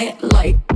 light. like.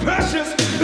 Track